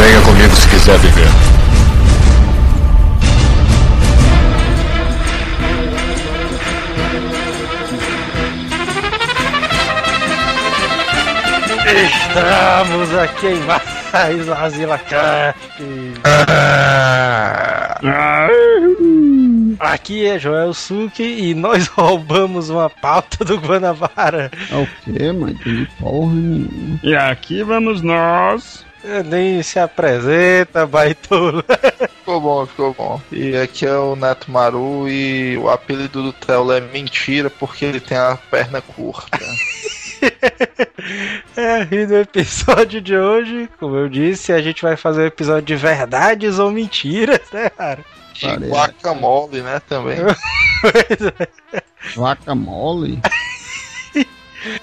Venha comigo se quiser viver. Estamos aqui em mais Asila Cast. Aqui é Joel Suki e nós roubamos uma pauta do Guanabara. É o quê, mano? Porra nenhuma. E aqui vamos nós. Nem se apresenta, baitola. Ficou bom, ficou bom. E aqui é o Neto Maru e o apelido do Trello é mentira porque ele tem a perna curta. É, e no episódio de hoje, como eu disse, a gente vai fazer um episódio de verdades ou mentiras, né, cara? De Parece. guacamole, né, também. Vaca mole?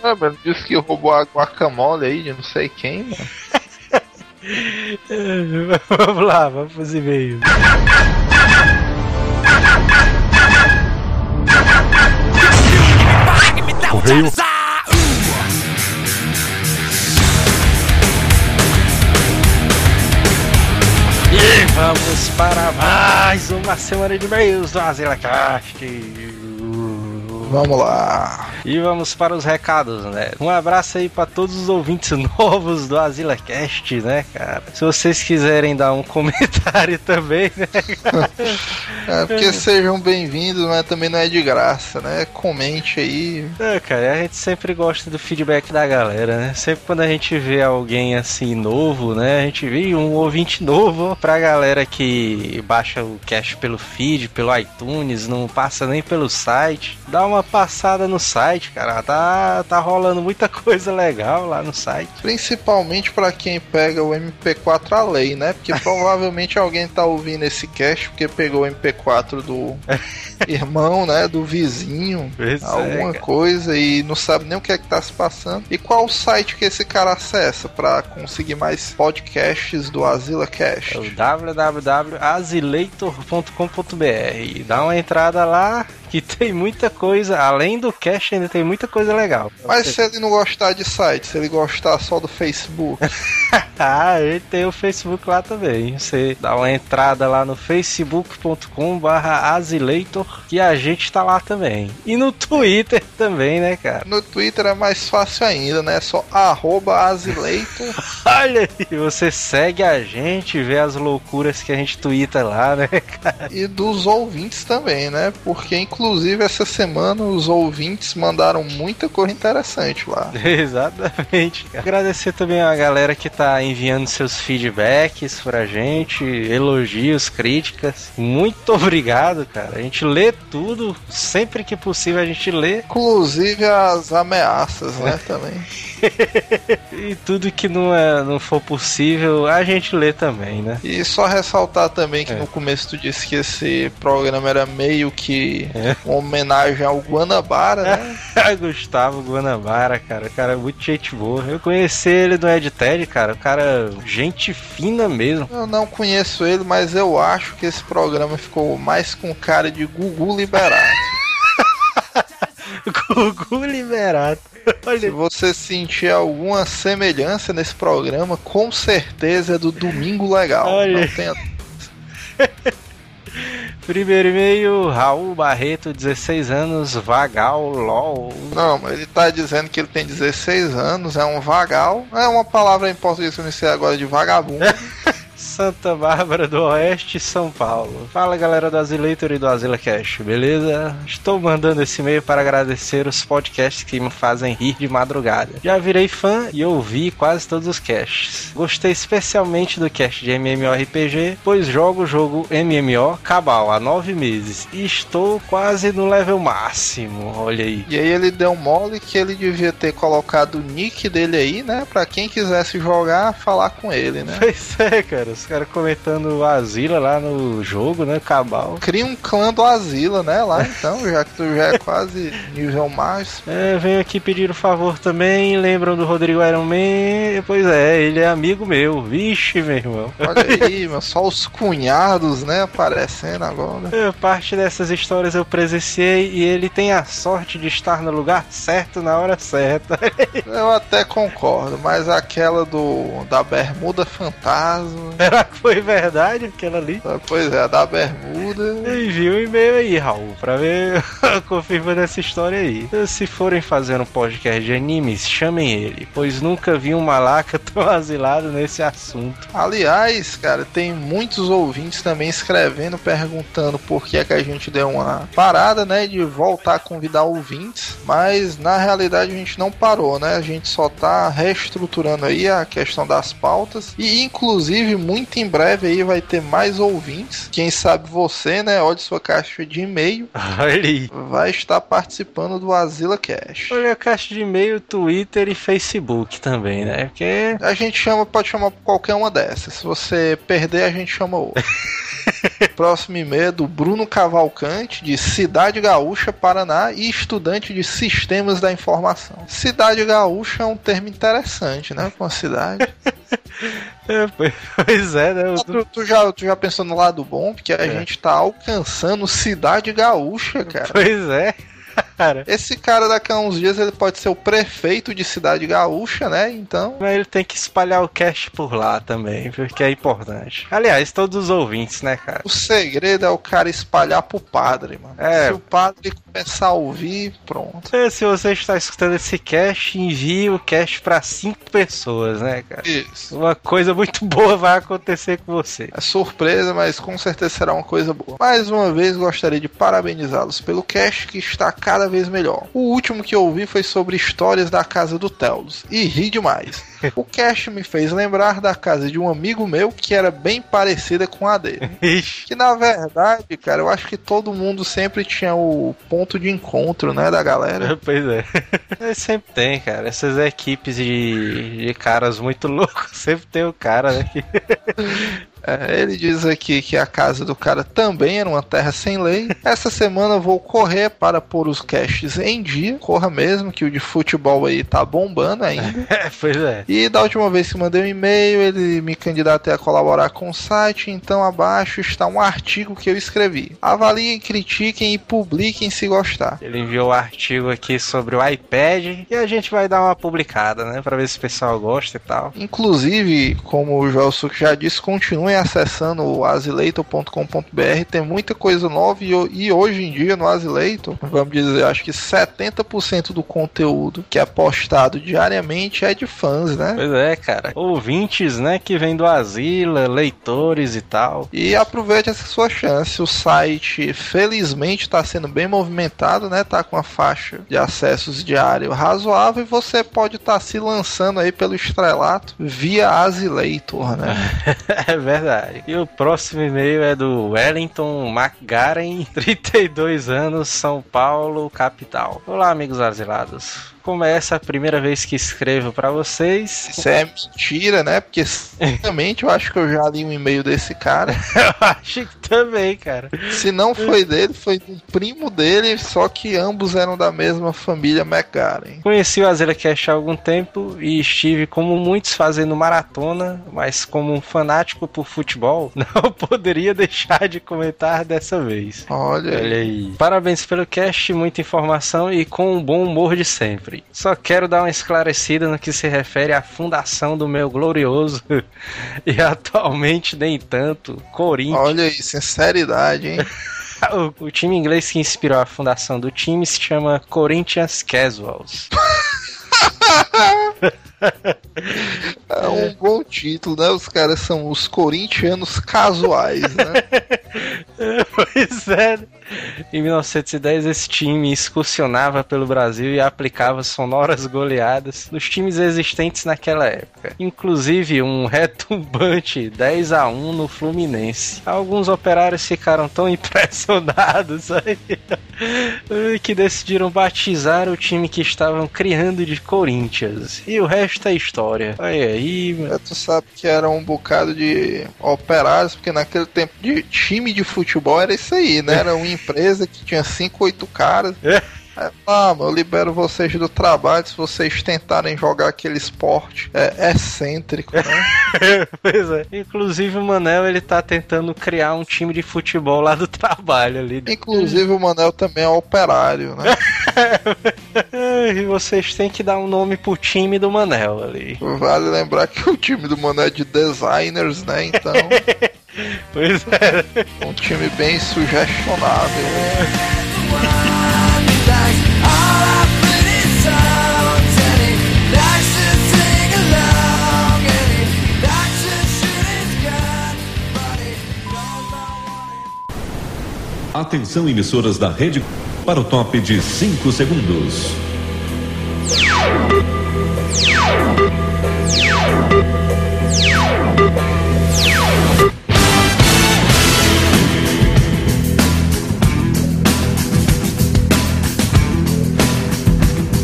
Ah, mano, disse que roubou a guacamole aí de não sei quem, mano. vamos lá, vamos pros e-mails. Correio. E vamos para mais uma semana de e-mails do Azila Cast. Vamos lá. E vamos para os recados, né? Um abraço aí para todos os ouvintes novos do Azila Cast, né, cara? Se vocês quiserem dar um comentário também, né? É, porque sejam bem-vindos, mas também não é de graça, né? Comente aí. É, cara, a gente sempre gosta do feedback da galera, né? Sempre quando a gente vê alguém assim novo, né? A gente vê um ouvinte novo pra galera que baixa o cast pelo feed, pelo iTunes, não passa nem pelo site. Dá uma passada no site, cara. Tá, tá rolando muita coisa legal lá no site. Principalmente pra quem pega o MP4 a lei, né? Porque provavelmente alguém tá ouvindo esse cast porque pegou o MP4 do irmão, né? Do vizinho, Pois é, alguma cara. coisa e não sabe nem o que é que tá se passando. E qual o site que esse cara acessa pra conseguir mais podcasts do Azila Cast? É o www.azileitor.com.br. Dá uma entrada lá que tem muita coisa. Além do cast, ainda tem muita coisa legal. Mas se ele não gostar de site, se ele gostar só do Facebook, Ah, ele tem o Facebook lá também. Você dá uma entrada lá no facebook.com barra Azileitor que a gente tá lá também. E no Twitter também, né, cara? no Twitter é mais fácil ainda, né? É só arroba Azileitor. Olha aí, você segue a gente, vê as loucuras que a gente twitta lá, né, cara? e dos ouvintes também, né? Porque inclusive essa semana os ouvintes mandaram muita coisa interessante lá. Exatamente, cara. Agradecer também a galera que tá enviando seus feedbacks pra gente, elogios, críticas. Muito obrigado, cara. A gente lê tudo, sempre que possível a gente lê. Inclusive as ameaças, né? Também. E tudo que não, é, não for possível, a gente lê também, né? E só ressaltar também que É. no começo tu disse que esse programa era meio que É. uma homenagem ao Guanabara, né? Gustavo Guanabara, cara, o cara é muito gente boa. Eu conheci ele no EdTed, cara, o cara, gente fina mesmo. Eu não conheço ele, mas eu acho que esse programa ficou mais com cara de Gugu Liberato. Gugu liberado. Se você sentir alguma semelhança nesse programa, com certeza é do Domingo Legal. Olha. Não tenha... primeiro e-mail, Raul Barreto, 16 anos, Vagal, LOL. Não, mas ele tá dizendo que ele tem 16 anos, é um vagal. É uma palavra em português que eu não sei agora de vagabundo. Santa Bárbara do Oeste, São Paulo. Fala galera do Azileitor e do Azila Cash, beleza? Estou mandando esse e-mail para agradecer os podcasts que me fazem rir de madrugada. Já virei fã e ouvi quase todos os casts. Gostei especialmente do cast de MMORPG, pois jogo o jogo MMO Cabal há nove meses e estou quase no level máximo. Olha aí. E aí ele deu mole que ele devia ter colocado o nick dele aí, né? Pra quem quisesse jogar, falar com ele, né? Pois é, cara, caras comentando Asila lá no jogo, né? Cabal. Cria um clã do Asila, né? Lá então, já que tu já é quase nível mais. É, venho aqui pedir um favor também. Lembram do Rodrigo Iron Man? Pois é, ele é amigo meu. Vixe, meu irmão. Olha aí, meu, só os cunhados, né? Aparecendo agora. É, Parte dessas histórias eu presenciei e ele tem a sorte de estar no lugar certo na hora certa. Eu até concordo, mas aquela do da bermuda fantasma. Será que foi verdade aquela ali? Pois é, da bermuda. Envia um e-mail aí, Raul, pra ver confirmando essa história aí. Se forem fazer um podcast de animes, chamem ele, pois nunca vi um malaca tão asilado nesse assunto. Aliás, cara, tem muitos ouvintes também escrevendo, perguntando por que é que a gente deu uma parada, né, de voltar a convidar ouvintes, mas na realidade a gente não parou, né? A gente só tá reestruturando aí a questão das pautas e inclusive muito em breve aí vai ter mais ouvintes. Quem sabe você, né, olhe sua caixa de e-mail, Olha aí. vai estar participando do Azila Cash. Olha a caixa de e-mail, Twitter e Facebook também, né? Porque A gente chama, pode chamar qualquer uma dessas. Se você perder, a gente chama outra. Próximo e-mail é do Bruno Cavalcante, de Cidade Gaúcha, Paraná, e estudante de Sistemas da Informação. Cidade Gaúcha é um termo interessante, né? Com a cidade. É, pois é, né? tu, tu já, tu já pensou no lado bom? Porque a É. gente tá alcançando Cidade Gaúcha, cara. Pois é, cara. Esse cara daqui a uns dias ele pode ser o prefeito de Cidade Gaúcha, né? Então. Mas ele tem que espalhar o cast por lá também, porque é importante. Aliás, todos os ouvintes, né, cara? O segredo é o cara espalhar pro padre, mano. É. Se o padre começar a ouvir, pronto. É, Se você está escutando esse cast, envie o cast para cinco pessoas, né, cara? Isso. Uma coisa muito boa vai acontecer com você. É surpresa, mas com certeza será uma coisa boa. Mais uma vez gostaria de parabenizá-los pelo cast que está cada vez melhor. O último que eu ouvi foi sobre histórias da casa do Telos e ri demais. O cast me fez lembrar da casa de um amigo meu que era bem parecida com a dele. Que na verdade, cara, eu acho que todo mundo sempre tinha o ponto de encontro, né, da galera. Pois é. É, Sempre tem, cara. Essas equipes de, de caras muito loucos. Sempre tem o cara, né? Que... É, ele diz aqui que a casa do cara também era uma terra sem lei. Essa semana eu vou correr para pôr os casts em dia. Corra mesmo, que o de futebol aí tá bombando ainda. É, pois é. E da última vez que mandei um e-mail, ele me candidatei a colaborar com o site, então abaixo está um artigo que eu escrevi. Avaliem, critiquem e publiquem se gostar. Ele enviou o artigo aqui sobre o iPad e a gente vai dar uma publicada, né? Pra ver se o pessoal gosta e tal. Inclusive, como o Joel Suc já disse, continuem acessando o azileitor.com.br, tem muita coisa nova e, e hoje em dia no Azileitor, vamos dizer, acho que 70% do conteúdo que é postado diariamente é de fãs, né? Pois é, cara. Ouvintes, né? Que vem do Asila, leitores e tal. E aproveite essa sua chance. O site, felizmente, está sendo bem movimentado, né? Tá com uma faixa de acessos diário razoável e você pode estar se lançando aí pelo estrelato via Azileitor, né? É verdade. E o próximo e-mail é do Wellington McGaren, 32 anos, São Paulo, capital. Olá, amigos asilados. Como é essa a primeira vez que escrevo pra vocês, Isso é mentira, né? Porque sinceramente eu acho que eu já li um e-mail desse cara. eu acho que também, cara. Se não foi dele, foi um primo dele, só que ambos eram da mesma família McGaren. Conheci o Azela Cash há algum tempo e estive, como muitos, fazendo maratona, mas como um fanático por futebol, não poderia deixar de comentar dessa vez. Olha, Olha aí. Parabéns pelo cast, muita informação e com um bom humor de sempre. Só quero dar uma esclarecida no que se refere à fundação do meu glorioso e atualmente nem tanto Corinthians. olha aí, sinceridade, hein? O, o time inglês que inspirou a fundação do time se chama Corinthians Casuals. É um bom título, né? Os caras são os corintianos casuais, né? Pois é. Em 1910, esse time excursionava pelo Brasil e aplicava sonoras goleadas nos times existentes naquela época. Inclusive um retumbante 10 a 1 no Fluminense. Alguns operários ficaram tão impressionados aí que decidiram batizar o time que estavam criando de Corinthians. E o resto é história. Olha aí, mano. É, Tu sabe que era um bocado de operários, porque naquele tempo de time de futebol era isso aí, né? Era uma empresa que tinha 5, 8 caras. É. É, ah, eu libero vocês do trabalho se vocês tentarem jogar aquele esporte é, excêntrico, né? pois é. Inclusive o Manel ele tá tentando criar um time de futebol lá do trabalho ali. Inclusive o Manel também é operário, né? e vocês têm que dar um nome pro time do Manel ali. Vale lembrar que o time do Manel é de designers, né? Então, Pois é. um time bem sugestionável. Atenção, emissoras da rede, para o top de 5 segundos.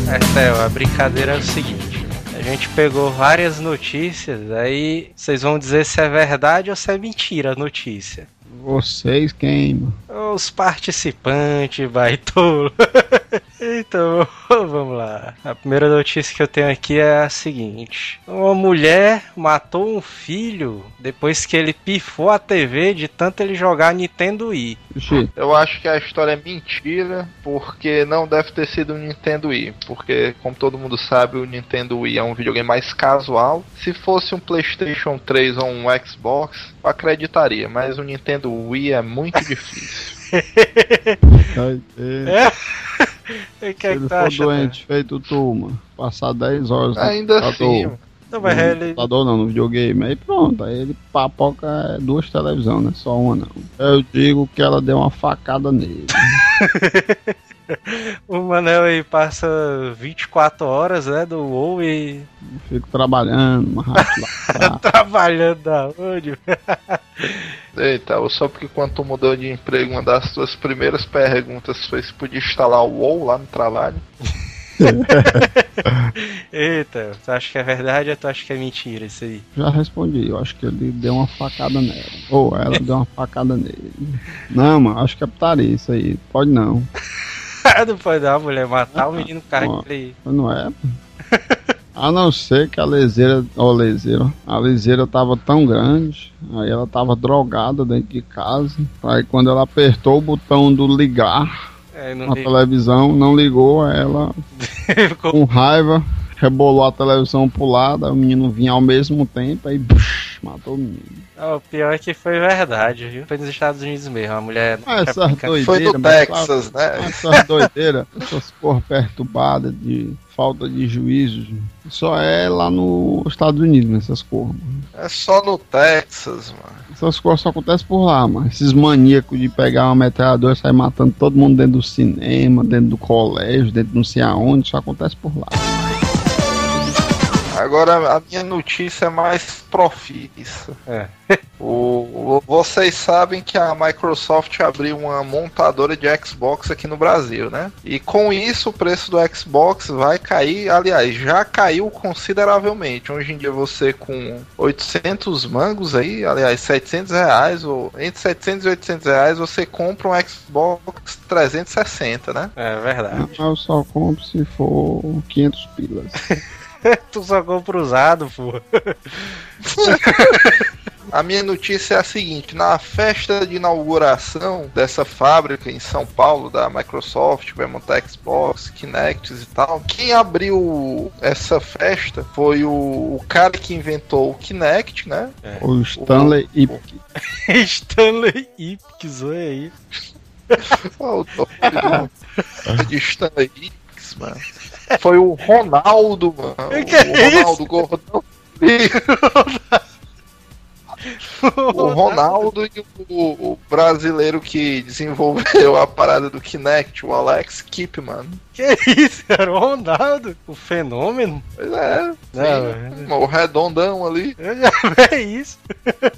É, Theo, a brincadeira é o seguinte. A gente pegou várias notícias, aí vocês vão dizer se é verdade ou se é mentira a notícia. Vocês quem? Os participantes, baitolo. então, vamos lá. A primeira notícia que eu tenho aqui é a seguinte: Uma mulher matou um filho depois que ele pifou a TV de tanto ele jogar Nintendo Wii. Eu acho que a história é mentira, porque não deve ter sido um Nintendo Wii. Porque, como todo mundo sabe, o Nintendo Wii é um videogame mais casual. Se fosse um PlayStation 3 ou um Xbox, eu acreditaria, mas o Nintendo Wii é muito difícil. vai ter. O que Se é que ele for acha? doente, feito tu, mano. Passar 10 horas no Ainda assim. Não, mas no ele. computador não, no videogame. Aí pronto, aí ele papoca duas televisões, não é só uma não. Eu digo que ela deu uma facada nele. O Manel aí passa 24 horas, né, do WoW e Fico trabalhando, mas trabalhando da onde? Eita, só porque quando tu mudou de emprego, uma das tuas primeiras perguntas foi se podia instalar o WoW lá no trabalho. Eita, tu acha que é verdade ou tu acha que é mentira isso aí? Já respondi, eu acho que ele deu uma facada nela. Ou ela deu uma facada nele. Não, mano, acho que é putaria isso aí. Pode não. não pode dar mulher matar o menino que ele. Não é? A não ser que a leseira, ó, leseira, a leseira tava tão grande, aí ela tava drogada dentro de casa. Aí quando ela apertou o botão do ligar É, televisão, não ligou, aí ela ficou com raiva rebolou a televisão pro lado, o menino vinha ao mesmo tempo, aí matou o menino. Ah, o pior é que foi verdade, viu? Foi nos Estados Unidos mesmo, a mulher. Ah, essas doideiras. Foi no mas Texas, né? Essas doideiras, essas cor perturbadas de falta de juízo, só é lá nos Estados Unidos, nessas cores. É só no Texas, mano. Essas coisas só acontecem por lá, mano. Esses maníacos de pegar uma metralhadora e sair matando todo mundo dentro do cinema, dentro do colégio, dentro de não sei aonde, só acontece por lá. Agora a minha notícia é mais profissa. É. O, o- vocês sabem que a Microsoft abriu uma montadora de Xbox aqui no Brasil, né? E com isso o preço do Xbox vai cair, aliás, já caiu consideravelmente. Hoje em dia você com 800 mangos aí, aliás, 700 reais, ou entre 700 e 800 reais, você compra um Xbox 360, né? É verdade. Eu só compro se for 500 pilas. tu só compra usado, pô. A minha notícia é a seguinte: na festa de inauguração dessa fábrica em São Paulo, da Microsoft, vai montar Xbox, Kinects e tal, quem abriu essa festa foi o, o cara que inventou o Kinect, né? O Stanley e Stanley Ipkiss, olha aí. O de Stanley Ipkiss, mano. Foi o Ronaldo, mano. Que é o Ronaldo Gordão. O Ronaldo e o, brasileiro que desenvolveu a parada do Kinect, o Alex Kipman. Que isso, era o Ronaldo, o fenômeno. Pois é, sim, o redondão ali. É isso.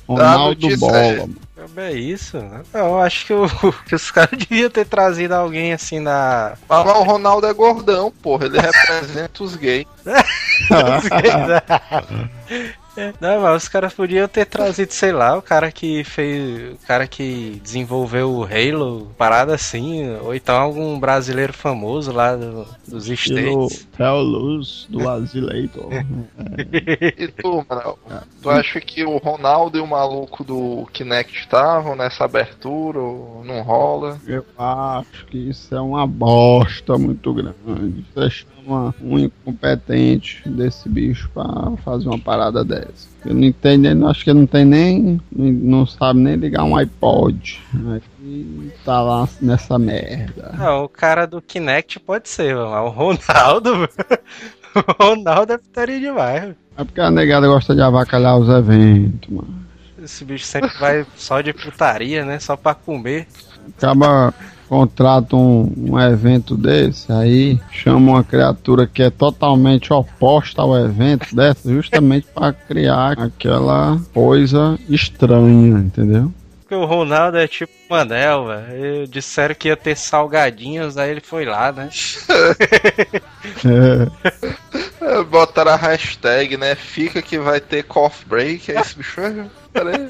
Ronaldo notícia Bola. É- mano. É isso. Eu acho que, o- que os caras deviam ter trazido alguém assim da. Mas o Ronaldo é gordão, porra, ele representa os gays. Não, mas os caras podiam ter trazido, sei lá, o cara que fez. O cara que desenvolveu o Halo, parada assim, ou então algum brasileiro famoso lá do- dos States. Theo Luz do Azileitor. E tu, Manel, tu acha que o Ronaldo e o maluco do Kinect estavam nessa abertura ou não rola? Eu acho que isso é uma bosta muito grande. Você chama um incompetente desse bicho pra fazer uma parada dessa. Eu não entendo, eu acho que ele não tem nem. não sabe nem ligar um iPod. Tá lá nessa merda. Não, o cara do Kinect pode ser, mas o Ronaldo. o Ronaldo é putaria demais. mano. É porque a negada gosta de avacalhar os eventos, mano. Esse bicho sempre vai só de putaria, né? Só pra comer. Acaba contrata um, um evento desse, aí chama uma criatura que é totalmente oposta ao evento dessa, justamente para criar aquela coisa estranha, entendeu? Porque o Ronaldo é tipo Manel, velho. Disseram que ia ter salgadinhos, aí ele foi lá, né? É, É, Botaram a hashtag, né? Fica que vai ter coffee break, é esse bicho? Peraí.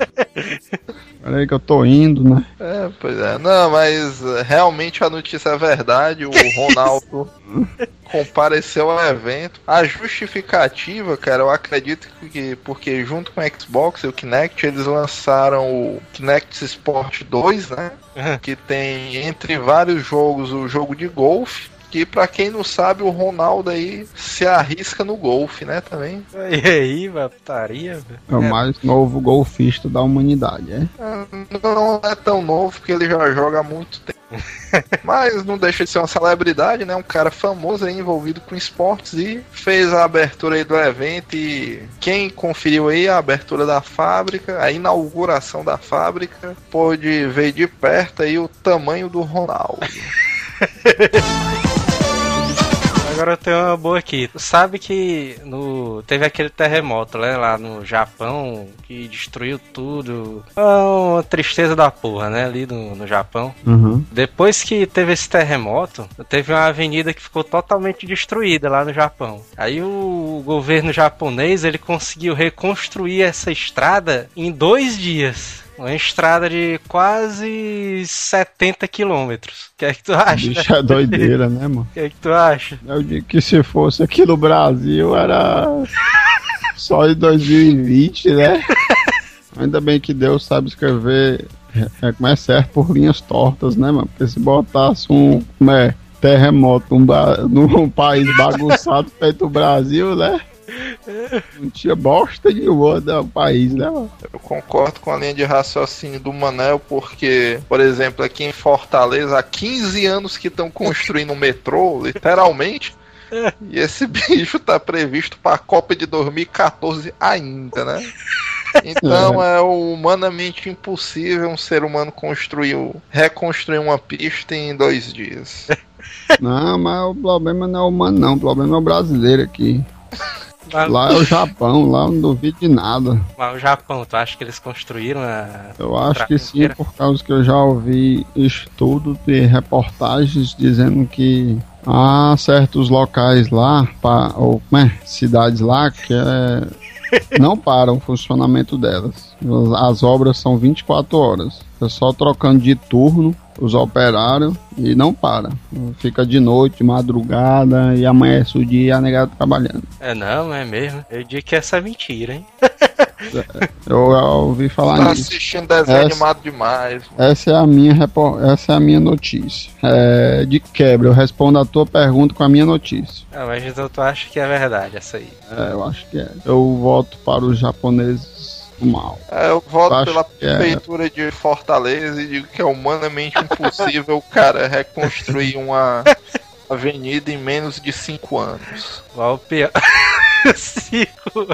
peraí que eu tô indo, né? É, pois é. Não, mas é, realmente a notícia é verdade. O Ronaldo compareceu ao evento. A justificativa, cara, eu acredito que porque junto com o Xbox e o Kinect, eles lançaram o Kinect Sport 2, né? Que tem entre vários jogos o jogo de golfe. Que pra quem não sabe, o Ronaldo aí se arrisca no golfe, né? Também. E aí, velho. É o mais novo golfista da humanidade, é? Ah, Não é tão novo porque ele já joga há muito tempo. Mas não deixa de ser uma celebridade, né? Um cara famoso aí envolvido com esportes e fez a abertura aí do evento. E quem conferiu aí a abertura da fábrica, a inauguração da fábrica, pôde ver de perto aí o tamanho do Ronaldo. Agora eu tenho uma boa aqui. Tu sabe que no... teve aquele terremoto né, lá no Japão que destruiu tudo. É uma tristeza da porra, né? Ali no, no Japão. Uhum. Depois que teve esse terremoto, teve uma avenida que ficou totalmente destruída lá no Japão. Aí o governo japonês ele conseguiu reconstruir essa estrada em dois dias. Uma estrada de quase 70 quilômetros. O que é que tu acha? Bicho é doideira, né, mano? O que é que tu acha? Eu digo que se fosse aqui no Brasil era só em 2020, né? Ainda bem que Deus sabe escrever é, como é certo por linhas tortas, né, mano? Porque se botasse um é, terremoto num país bagunçado feito o Brasil, né? Não tinha bosta nenhuma do país, né, mano? Eu concordo com a linha de raciocínio do Manel, porque, por exemplo, aqui em Fortaleza, há 15 anos que estão construindo um metrô, literalmente. E esse bicho tá previsto para a Copa de 2014 ainda, né? Então é humanamente impossível um ser humano construir, reconstruir uma pista em dois dias. Não, mas o problema não é o humano, não. O problema é o brasileiro aqui. Mas, Lá é o Japão, lá eu não duvido de nada. mas o Japão, tu acha que eles construíram a. Eu acho que sim, por causa que eu já ouvi estudos e reportagens dizendo que há certos locais lá, pa- ou como é, cidades lá, que é, não param o funcionamento delas. As- As obras são 24 horas. É só trocando de turno os operários e não para. Fica de noite, madrugada e amanhece o dia a negada trabalhando. É não, é mesmo. Eu digo que essa é mentira, hein? Eu, eu ouvi falar Tá nisso. assistindo desenho Essa- animado demais. Essa é a minha essa é a minha notícia. É, de quebra, eu respondo a tua pergunta com a minha notícia. Ah, mas então tu acha que é verdade essa aí. É, eu acho que é. Eu voto para os japoneses mal. É, eu voto Acho pela é. prefeitura de Fortaleza e digo que é humanamente impossível o cara reconstruir uma avenida em menos de 5 anos. Qual o pior? Cinco.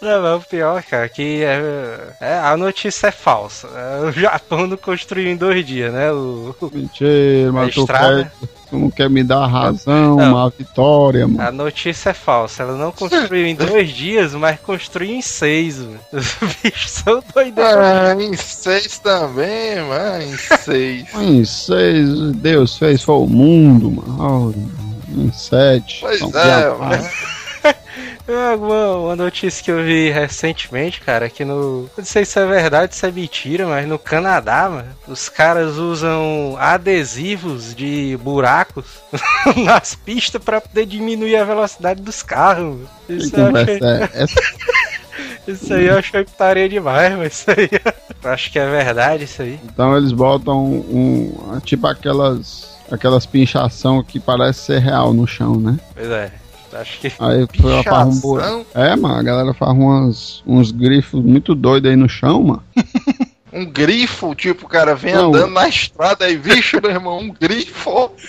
Não, mas o pior, cara, que é, é, a notícia é falsa. É, o Japão não construiu em dois dias, né? O, Mentira, mas tu, estrada. quer, tu não quer me dar a razão, Não. uma vitória, mano. A notícia é falsa. Ela não construiu em dois dias, mas construiu em seis. mano. Os bichos são doideiros. Ah, em seis também, mano. Em seis. Em seis, Deus fez foi o mundo, mano. Oh, em sete. Pois é, mano. É, Uma, uma notícia que eu vi recentemente, cara, que no. Não sei se é verdade, se é mentira, mas no Canadá, mano, os caras usam adesivos de buracos nas pistas pra poder diminuir a velocidade dos carros. mano. Que Isso, eu achei, conversa é isso aí eu achei putaria demais, mas isso aí. Eu acho que é verdade isso aí. Então eles botam um. Tipo aquelas. Aquelas pinchação que parece ser real no chão, né? Pois é. Acho que. Aí ela faz um buraco. Pichação? É, mano, a galera faz umas, uns grifos muito doidos aí no chão, mano. Um grifo, tipo, o cara vem Não. andando na estrada aí, vixe, meu irmão, um grifo.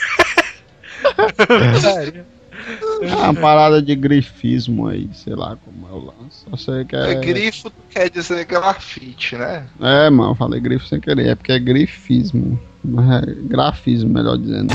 É uma parada de grifismo aí, sei lá como eu lanço. Só sei que É, é. grifo quer dizer grafite, né? É, mano, eu falei grifo sem querer, é porque é grifismo. Mas é grafismo, melhor dizendo.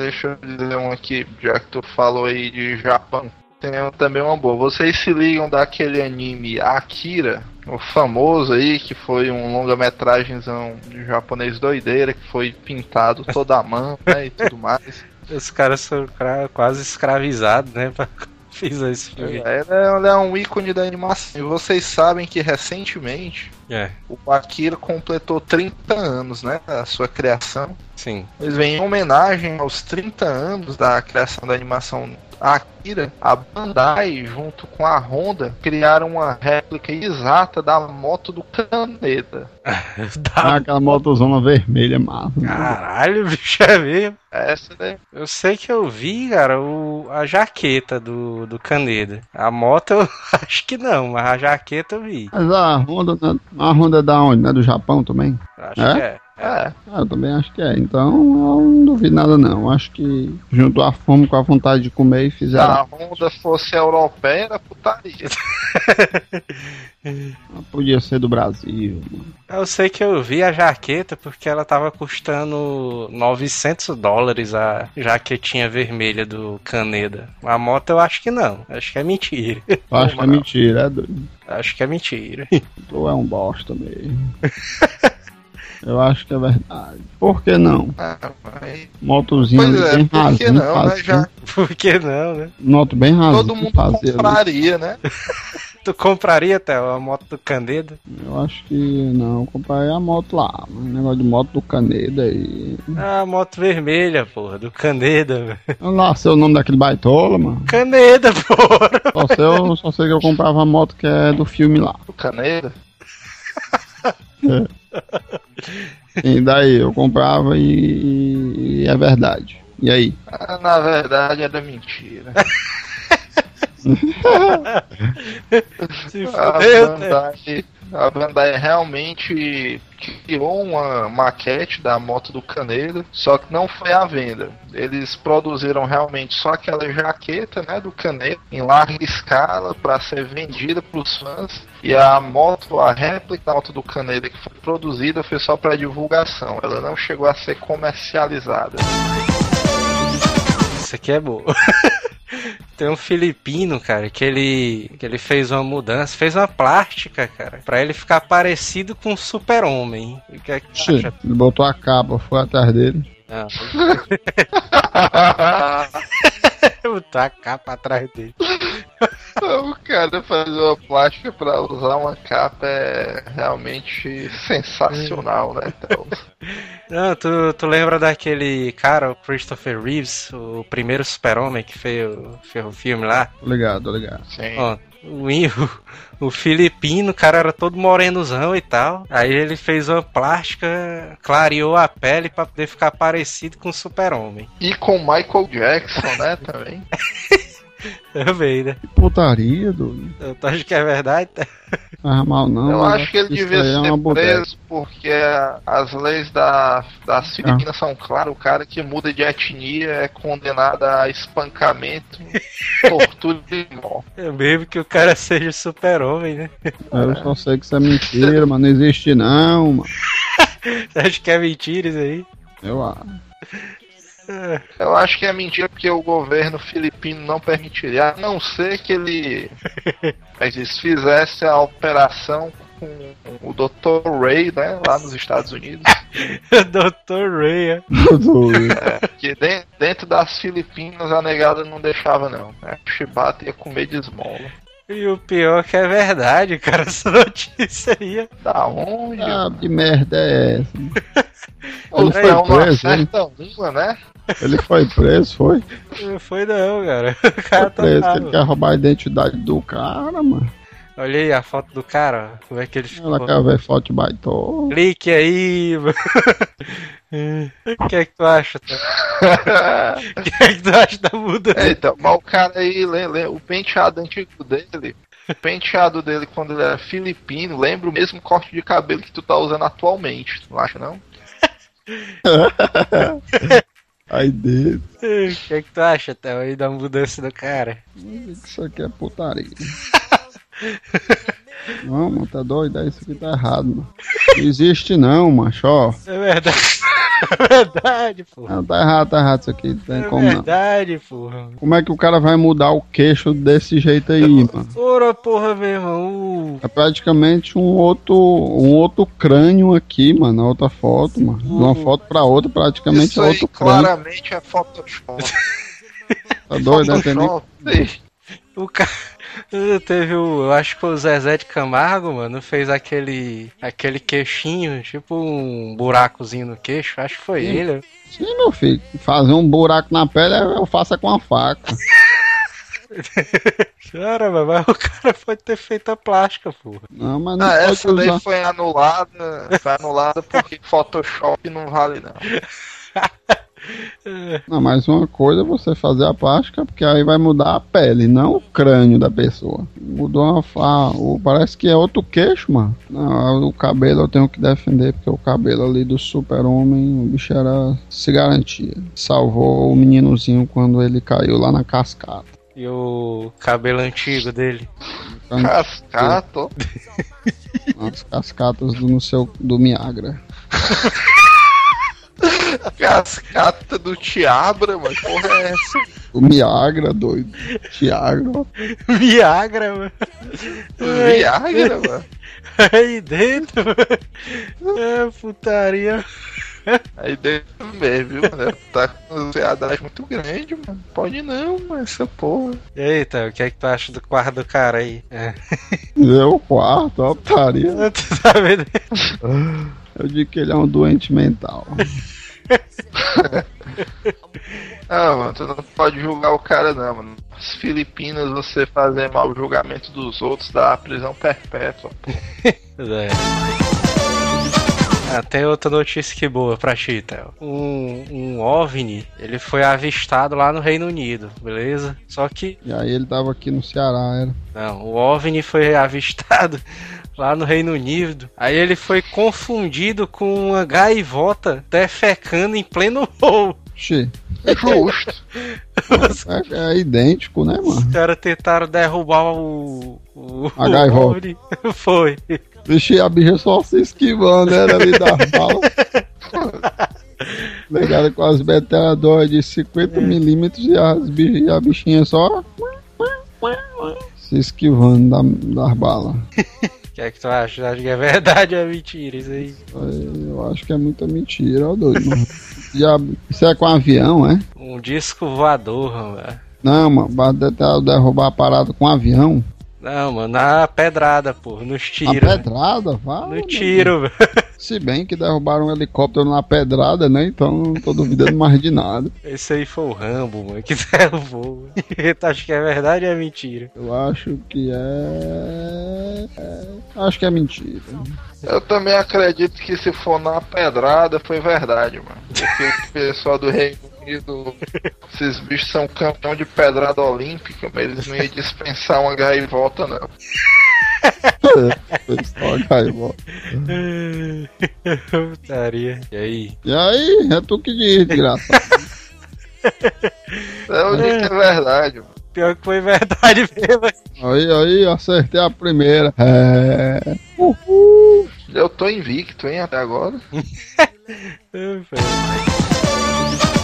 Deixa eu dizer um aqui, já que tu falou aí de Japão. Tem também uma boa. Vocês se ligam daquele anime Akira, o famoso aí, que foi um longa-metragenzão de japonês doideira, que foi pintado toda a mão, né, e tudo mais. Os caras são quase escravizados, né? Pra fiz esse filme. É, ele é um ícone da animação. E vocês sabem que recentemente É, o Akira completou 30 anos, né, da sua criação. sim. Eles vêm em homenagem aos 30 anos da criação da animação Akira, a Bandai, junto com a Honda, criaram uma réplica exata da moto do Caneda. Ah, Dá- aquela motozona vermelha, massa. né? Caralho, bicho é mesmo. Essa né? Eu sei que eu vi, cara, o, a jaqueta do, do Caneda. A moto eu acho que não, mas a jaqueta eu vi. Mas a Honda, né? a Honda é da onde? Não é do Japão também? Acho É? que é. É, Ah, eu também acho que é. Então eu não duvido nada não. Eu Acho que juntou a fome com a vontade de comer e se fizeram. a Honda fosse europeia, era putaria. Ah, Podia ser do Brasil. mano. Eu sei que eu vi a jaqueta porque ela tava custando 900 dólares a jaquetinha vermelha do Caneda. A moto eu acho que não. Acho que é mentira. Eu acho que é mentira, é doido. Acho que é mentira. Tu é um bosta mesmo. Eu acho que é verdade. Por que não? Ah, mas- Motozinha Pois é, bem por que não, né? fazer. Já Por que não, né? Moto bem rasinha. todo mundo fazer compraria, né? Tu compraria até a moto do Caneda? Eu acho que não. Eu comprei a moto lá. Um negócio de moto do Caneda e. Ah, a moto vermelha, porra, do Caneda. velho. Eu não sei o nome daquele baitola, mano. Caneda, porra. Só sei, eu, só sei que eu comprava a moto que é do filme lá. Do Caneda. E daí eu comprava e, e é verdade. E aí? Ah, Na verdade era mentira. Se A fudeu, né? Bandai, a Bandai realmente criou uma maquete da moto do Caneda, só que não foi à venda. Eles produziram realmente só aquela jaqueta, né, do Caneda em larga escala para ser vendida para os fãs. E a moto, a réplica da moto do Caneda que foi produzida foi só para divulgação. Ela não chegou a ser comercializada. Isso aqui é bom. Tem um filipino, cara, que ele, que ele fez uma mudança, fez uma plástica, cara, pra ele ficar parecido com o super-homem. Que é ele botou a capa, foi atrás dele. Não. Botar a capa atrás dele. o cara fazer uma plástica para usar uma capa é realmente sensacional, né? Então, Não, tu, tu lembra daquele cara, o Christopher Reeves, o primeiro super-homem que fez, o- fez o filme lá? Ligado, ligado. sim. Ó, o, o, filipino, o cara era todo morenozão e tal. Aí ele fez uma plástica, clareou a pele pra poder ficar parecido com o super-homem. E com Michael Jackson, né, também. Também, né? Que putaria, doido. Eu acho que é verdade. tá? faz mal não. Eu acho que ele devia é ser uma bodega. preso porque as leis da, das Filipinas são claras. O cara que muda de etnia é condenado a espancamento, tortura e morte. É mesmo que o cara seja super-homem, né? Eu só sei que isso é mentira, mas não existe não, mano. Acho que é mentira isso aí. Eu acho. Eu acho que é mentira porque o governo filipino não permitiria, a não ser que ele mas eles fizesse a operação com o Dr. Ray, né, lá nos Estados Unidos. Dr. Ray, é. É, que de- dentro das Filipinas a negada não deixava não. Né? O Chibata ia comer de esmola. E o pior é que é verdade, cara, essa notícia aí. Da onde? Ah, que merda é essa? Ele foi preso, hein? né? Ele foi preso, foi? Não foi não, cara. O Foi cara tá preso, que ele quer roubar a identidade do cara, mano. Olha aí a foto do cara, ó. como é que ele ficou. Ela quer ver foto de baitô. Clique aí, mano. O que é que tu acha? O que é que tu acha da mudança? É, então, mas o cara aí, lê, lê, o penteado antigo dele, o penteado dele quando ele era filipino, lembra o mesmo corte de cabelo que tu tá usando atualmente, tu não acha não? Aí dele. O que é que tu acha, Théo, aí da mudança do cara? Isso aqui é putaria. Não, mano, tá doido? É Isso aqui tá errado, mano. Não existe não, macho, ó. É verdade. É verdade, porra. Não, tá errado, tá errado isso aqui. Não tem É como não. verdade, porra. Como é que o cara vai mudar o queixo desse jeito aí, mano? Ora, porra, meu irmão. É praticamente um outro, um outro crânio aqui, mano, na outra foto, mano. De uma foto pra outra, praticamente Isso é aí outro crânio. claramente é Photoshop. Tá doido, né? Tem nem- Photoshop. O cara. Teve o. Eu acho que o Zezé de Camargo, mano, fez aquele. aquele queixinho, tipo um buracozinho no queixo. Acho que foi Sim. ele. Sim, meu filho. Fazer um buraco na pele eu faço é com a faca. Cara, mas o cara pode ter feito a plástica, porra. Não, mas não Ah, essa daí usar. foi anulada, foi anulada porque Photoshop não vale não. Não, mas uma coisa é você fazer a plástica, porque aí vai mudar a pele, não o crânio da pessoa. Mudou uma fa... o- Parece que é outro queixo, mano. Não, o cabelo eu tenho que defender, porque o cabelo ali do super-homem, o bicho era... se garantia. Salvou o meninozinho quando ele caiu lá na cascata. E o cabelo antigo dele. Cascato. Nas cascatas do, no seu, do Miagra. Cascata do Tiabra, mano. Porra é essa? O Miagra, doido. Tiagra. Viagra, mano. Viagra, mano. Aí dentro, mano. É putaria. Aí dentro mesmo, viu, mano? Tá com ansiedade muito grande, mano. Pode não, mano, essa porra. Eita, o que é que tu acha do quarto do cara aí? É. É o quarto, ó, putaria. Tu tá vendo? Eu digo que ele é um doente mental. Ah, mano, tu não pode julgar o cara, não, mano. As Filipinas, você fazer mal o julgamento dos outros dá prisão perpétua. pô. É. Ah, tem outra notícia que boa pra ti, Theo. Um, um OVNI, ele foi avistado lá no Reino Unido, beleza? Só que, E aí ele tava aqui no Ceará, era. não, o OVNI foi avistado lá no Reino Unido. Aí ele foi confundido com uma gaivota defecando em pleno voo. Xi, Justo. é, é idêntico, né, mano? Os caras tentaram derrubar o. o A gaivota. Foi. Vixe, a bicha só se esquivando, era ali das balas. Legaram com as metralhadoras de 50 milímetros e, as e a bichinha só se esquivando da- das balas. Que é que tu acha? Acho que é verdade ou é mentira isso aí? Eu acho que é muita mentira, ó doido. Já, isso é com avião, é? Um disco voador, mano. Não, mano, vai de- de- derrubar a parada com avião. Não, mano, na pedrada, pô, nos A tiros. pedrada, vai. No tiro, velho. Se bem que derrubaram um helicóptero na pedrada, né? Então não tô duvidando mais de nada. Esse aí foi o Rambo, mano, que derrubou. tu acha que é verdade ou é mentira? Eu acho que é. é... Acho que é mentira. Eu também acredito que se for na pedrada foi verdade, mano. Porque o pessoal do Reino Unido, esses bichos são campeão de pedrada olímpica, mas eles não iam dispensar uma gaivota, não. Putaria. E aí? E aí, é tu que diz, desgraçado. É o que é verdade, mano. Pior que foi verdade mesmo. Aí, aí, acertei a primeira. É. Uhul. Eu tô invicto, hein, até agora.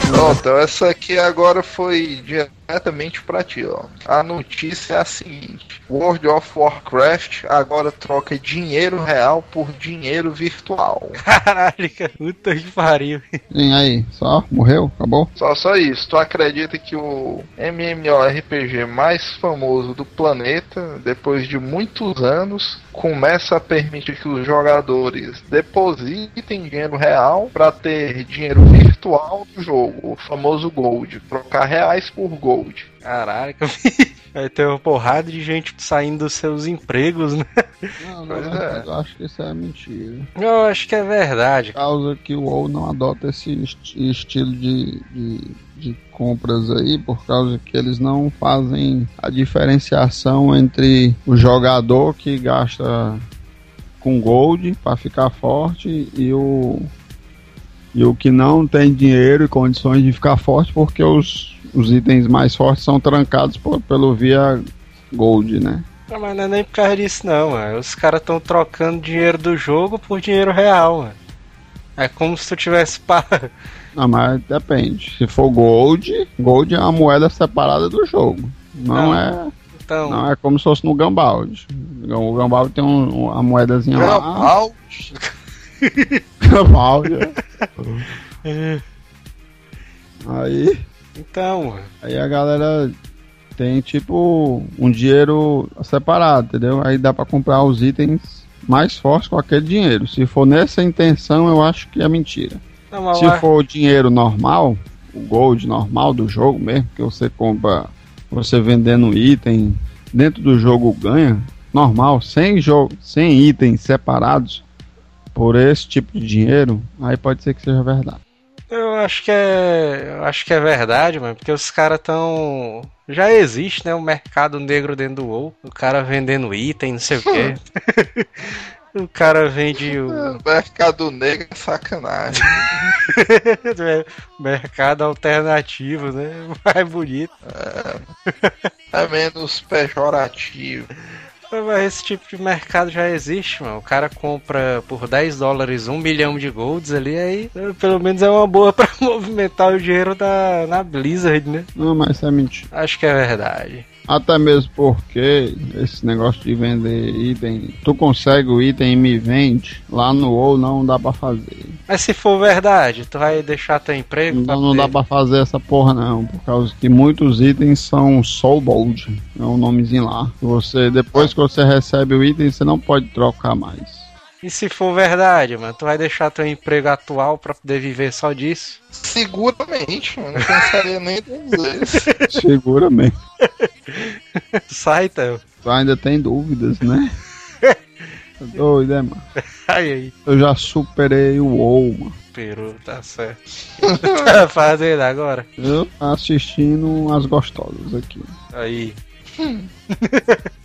Pronto, essa aqui agora foi diretamente pra ti, ó. A notícia é a seguinte: World of Warcraft agora troca dinheiro real por dinheiro virtual. Caralho, cara. Puta que pariu. Sim, aí, só? Morreu? Acabou? Só só isso. Tu acredita que o MMORPG mais famoso do planeta, depois de muitos anos, começa a permitir que os jogadores depositem dinheiro real para ter dinheiro virtual do jogo, o famoso Gold, trocar reais por Gold. Caralho, vai ter uma porrada de gente saindo dos seus empregos, né? Não, não, é. eu acho que isso é mentira. Eu acho que é verdade. Por causa que o WoW não adota esse esti- estilo de, de, de compras aí, por causa que eles não fazem a diferenciação entre o jogador que gasta com gold para ficar forte e o e o que não tem dinheiro e condições de ficar forte porque os, os itens mais fortes são trancados por- pelo via gold, né? Não, mas não é nem por causa disso, não, mano. Os caras estão trocando dinheiro do jogo por dinheiro real, mano. É como se tu tivesse pa... Não, mas depende. Se for gold, gold é uma moeda separada do jogo. Não, Não. é, Então, não é como se fosse no Gambald. O Gambald tem um, um- a moedazinha lá. Global, Gambald. é. Aí, então, aí a galera tem tipo um dinheiro separado, entendeu? Aí dá pra comprar os itens mais fortes com aquele dinheiro. Se for nessa intenção, eu acho que é mentira. Não, Se lá- for o dinheiro normal, o gold normal do jogo mesmo, que você compra, você vendendo item dentro do jogo ganha, normal, sem jogo, sem itens separados por esse tipo de dinheiro, aí pode ser que seja verdade. Eu acho que é. Eu acho que é verdade, mano, porque os caras tão. Já existe, né? O mercado negro dentro do WoW. O cara vendendo item, não sei o quê. o cara vende o mercado negro é sacanagem. mercado alternativo, né? Mais bonito. É menos pejorativo. Mas esse tipo de mercado já existe, mano. O cara compra por 10 dólares um milhão de golds ali, aí eh, pelo menos é uma boa pra movimentar o dinheiro da, na Blizzard, né? Não, mas isso é mentira. Acho que é verdade. Até mesmo porque esse negócio de vender item, tu consegue o item e me vende, lá no WoW não dá pra fazer. Mas se for verdade, tu vai deixar teu emprego? Não, não dá pra fazer essa porra não, por causa que muitos itens são Soul Bold, é um nomezinho lá. Você, depois que você recebe o item, você não pode trocar mais. E se for verdade, mano, tu vai deixar teu emprego atual pra poder viver só disso? Seguramente, eu não pensaria nem duas vezes. Seguramente. Sai, então. Tu ainda tem dúvidas, né? Tá doido, é, mano? Aí, aí. Eu já superei o WoW, mano. Peru, tá certo. O que tá fazendo agora? Eu assistindo as gostosas aqui. Aí.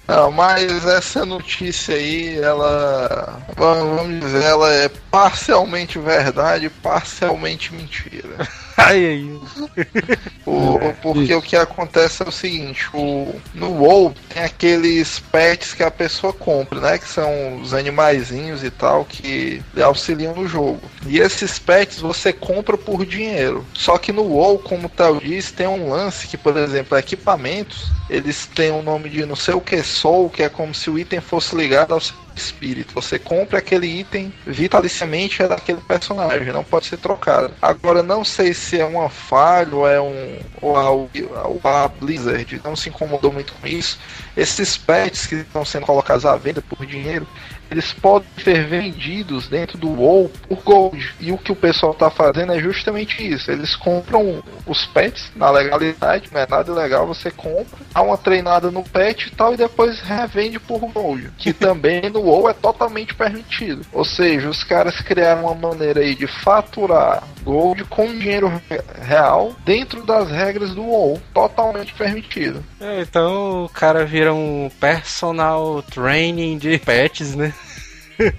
Não, mas essa notícia aí, ela. Vamos vamos dizer, ela é parcialmente verdade, parcialmente mentira. Aí, aí. O- porque o que acontece é o seguinte, o, no WoW tem aqueles pets que a pessoa compra, né? Que são os animaizinhos e tal que lhe auxiliam no jogo. E esses pets você compra por dinheiro. Só que no WoW, como o Theo diz, tem um lance que, por exemplo, equipamentos, eles têm o nome de não sei o que Soul, que é como se o item fosse ligado ao seu espírito. Você compra aquele item vitaliciamente é daquele personagem, não pode ser trocado. Agora não sei se é uma falha ou é um ou a, ou a Blizzard não se incomodou muito com isso. Esses pets que estão sendo colocados à venda por dinheiro, eles podem ser vendidos dentro do WoW por gold. E o que o pessoal tá fazendo é justamente isso. Eles compram os pets na legalidade, não é nada ilegal, você compra, dá uma treinada no pet e tal, e depois revende por gold. Que também no WoW é totalmente permitido. Ou seja, os caras criaram uma maneira aí de faturar gold com dinheiro re- real dentro das regras do WoW, totalmente permitido. É, Então o cara vira um personal training de pets, né?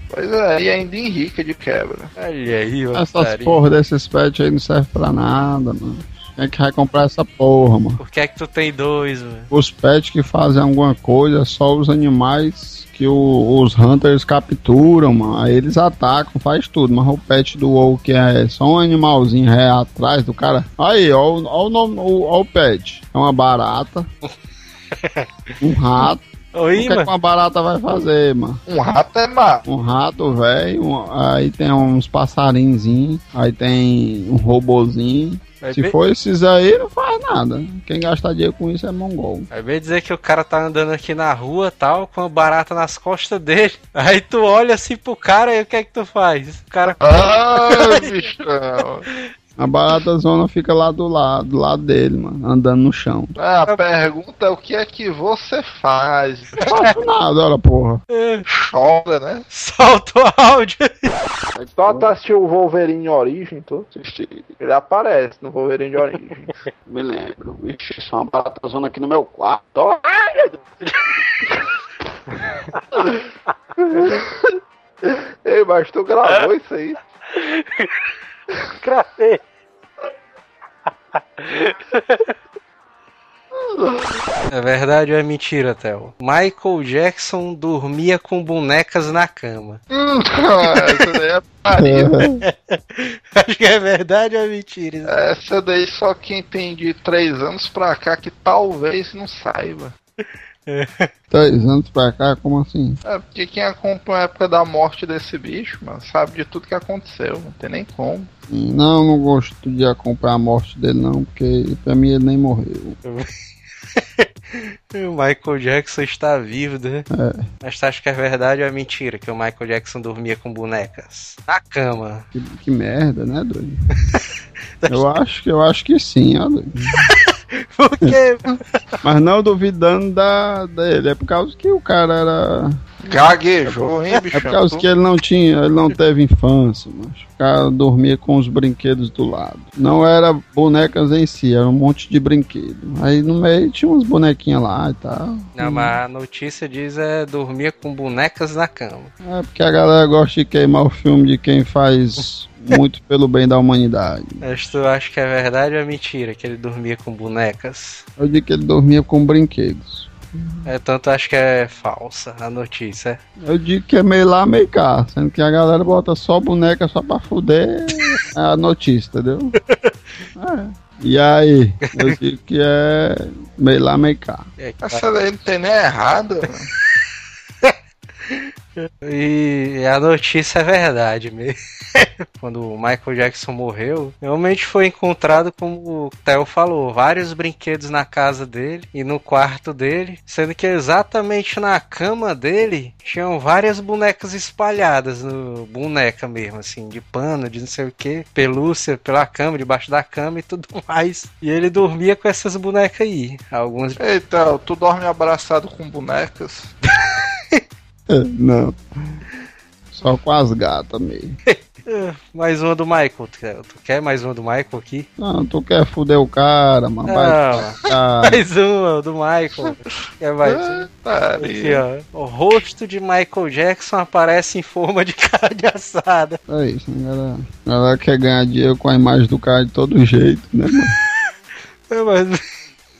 Pois é, e ainda enrica de quebra. Olha aí, ó. Essas porra desses pets aí não serve pra nada, mano. Quem é que vai comprar essa porra, mano? Por que é que tu tem dois, mano? Os pets que fazem alguma coisa, só os animais que o- os hunters capturam, mano. Aí eles atacam, faz tudo. Mas o pet do WoW, que é só um animalzinho ré atrás do cara. Aí, ó, o- ó, o nome, ó, ó o pet. É uma barata. um rato. O Oi, que, é que uma barata vai fazer, mano? Um rato é má. Um rato velho, um- aí tem uns passarinzinhos, aí tem um robozinho. Vai Se bem- for esses aí, não faz nada. Quem gasta dinheiro com isso é mongol. Vai bem dizer que o cara tá andando aqui na rua tal, com a barata nas costas dele. Aí tu olha assim pro cara e o que é que tu faz? O cara. Ah, bichão. A barata zona fica lá do lado, do lado dele, mano, andando no chão. Ah, A pergunta é o que é que você faz? Não faço nada, olha porra. Chora, né? Solta o áudio. Só tu assistiu o Wolverine Origem, tu? Ele aparece no Wolverine de Origem. Me lembro. Ixi, só uma barata zona aqui no meu quarto. Ei, mas tu gravou isso aí? Cravei. É verdade ou é mentira, Theo? Michael Jackson dormia com bonecas na cama. Hum, essa daí é. Acho que é verdade ou é mentira? isso? Essa daí só quem tem de 3 anos pra cá que talvez não saiba. Três anos pra cá, como assim? É, porque quem acompanha a época da morte desse bicho, mano, sabe de tudo que aconteceu. Não tem nem como. Não, não gosto de acompanhar a morte dele, não, porque pra mim ele nem morreu. O Michael Jackson está vivo, né? É. Mas tu acha que é verdade ou é mentira que o Michael Jackson dormia com bonecas? Na cama. Que, que merda, né, doido? Eu acho que eu acho que sim, ó, doido. Por quê? Mas não duvidando da dele, é por causa que o cara era. Gaguejou, hein, bicho? É por causa que ele não tinha, ele não teve infância, mas o cara dormia com os brinquedos do lado. Não era bonecas em si, era um monte de brinquedo. Aí no meio tinha umas bonequinhas lá e tal. Não, mas a notícia diz é dormia com bonecas na cama. É porque a galera gosta de queimar o filme de quem faz muito pelo bem da humanidade. Mas tu acha que é verdade ou é mentira que ele dormia com bonecas? Eu digo que ele dormia com brinquedos. É, tanto acho que é falsa a notícia. Eu digo que é meio lá, meio cá, sendo que a galera bota só boneca só pra fuder é a notícia, entendeu? É. E aí, eu digo que é meio lá, meio cá. Essa daí não tem nem errado. E a notícia é verdade mesmo. Quando o Michael Jackson morreu, realmente foi encontrado, como o Theo falou, vários brinquedos na casa dele e no quarto dele, sendo que exatamente na cama dele tinham várias bonecas espalhadas, no boneca mesmo, assim, de pano, de não sei o que, pelúcia pela cama, debaixo da cama e tudo mais. E ele dormia com essas bonecas aí. Algumas Eita, tu dorme abraçado com bonecas. Não. Só com as gatas mesmo. Ah, Mais uma do Michael. Tu quer, mais uma do Michael aqui? Não, tu quer fuder o cara, mano. Cá. Mais uma do Michael. Quer mais? Ah, Aqui, ó. O rosto de Michael Jackson aparece em forma de carne assada. É isso, né, galera? A galera quer ganhar dinheiro com a imagem do cara de todo jeito, né, mano? É, Mas...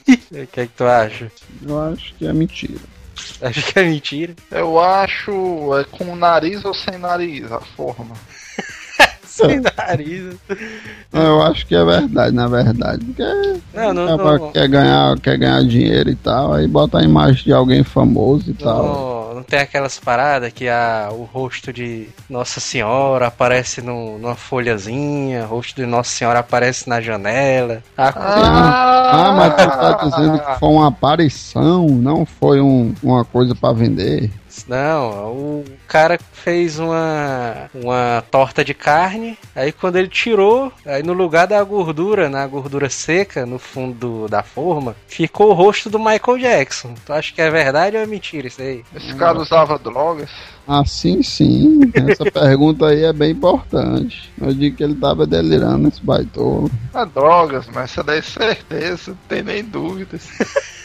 O que é que tu acha? Eu acho que é mentira. Acho que é mentira. Eu acho. É com nariz ou sem nariz a forma. Sem nariz. Eu acho que é verdade, na verdade. Porque Não, não, cara não, quer, ganhar, quer ganhar dinheiro e tal, aí bota a imagem de alguém famoso e tal. não, não tem aquelas paradas que a, o rosto de Nossa Senhora aparece no, numa folhazinha, o rosto de Nossa Senhora aparece na janela. A Ah, mas tu tá dizendo que foi uma aparição, não foi um- uma coisa pra vender. Não, o cara fez uma, uma torta de carne, aí quando ele tirou, aí no lugar da gordura, na gordura seca, no fundo da forma, ficou o rosto do Michael Jackson. Tu acha que é verdade ou é mentira isso aí? Esse cara usava drogas? Assim sim, essa pergunta aí é bem importante. Eu digo que ele tava delirando esse baitolo. Ah, drogas, mas essa daí é certeza, não tem nem dúvidas.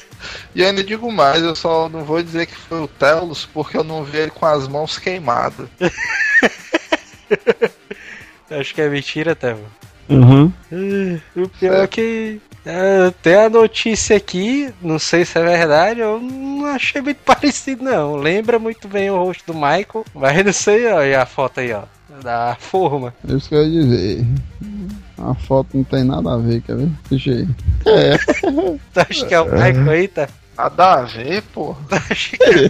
E eu ainda digo mais, eu só não vou dizer que foi o Telos porque eu não vi ele com as mãos queimadas. Acho que é mentira, Teva. Uhum. O pior é que. é, tem a notícia aqui, não sei se é verdade, eu não achei muito parecido, não. Lembra muito bem o rosto do Michael, mas não sei, ó, e a foto aí, ó, da forma. Isso que eu ia dizer. A foto não tem nada a ver, quer ver? Deixa aí. É, Tu acha que é o Michael aí, tá? Nada a ver, pô. Tu acha que,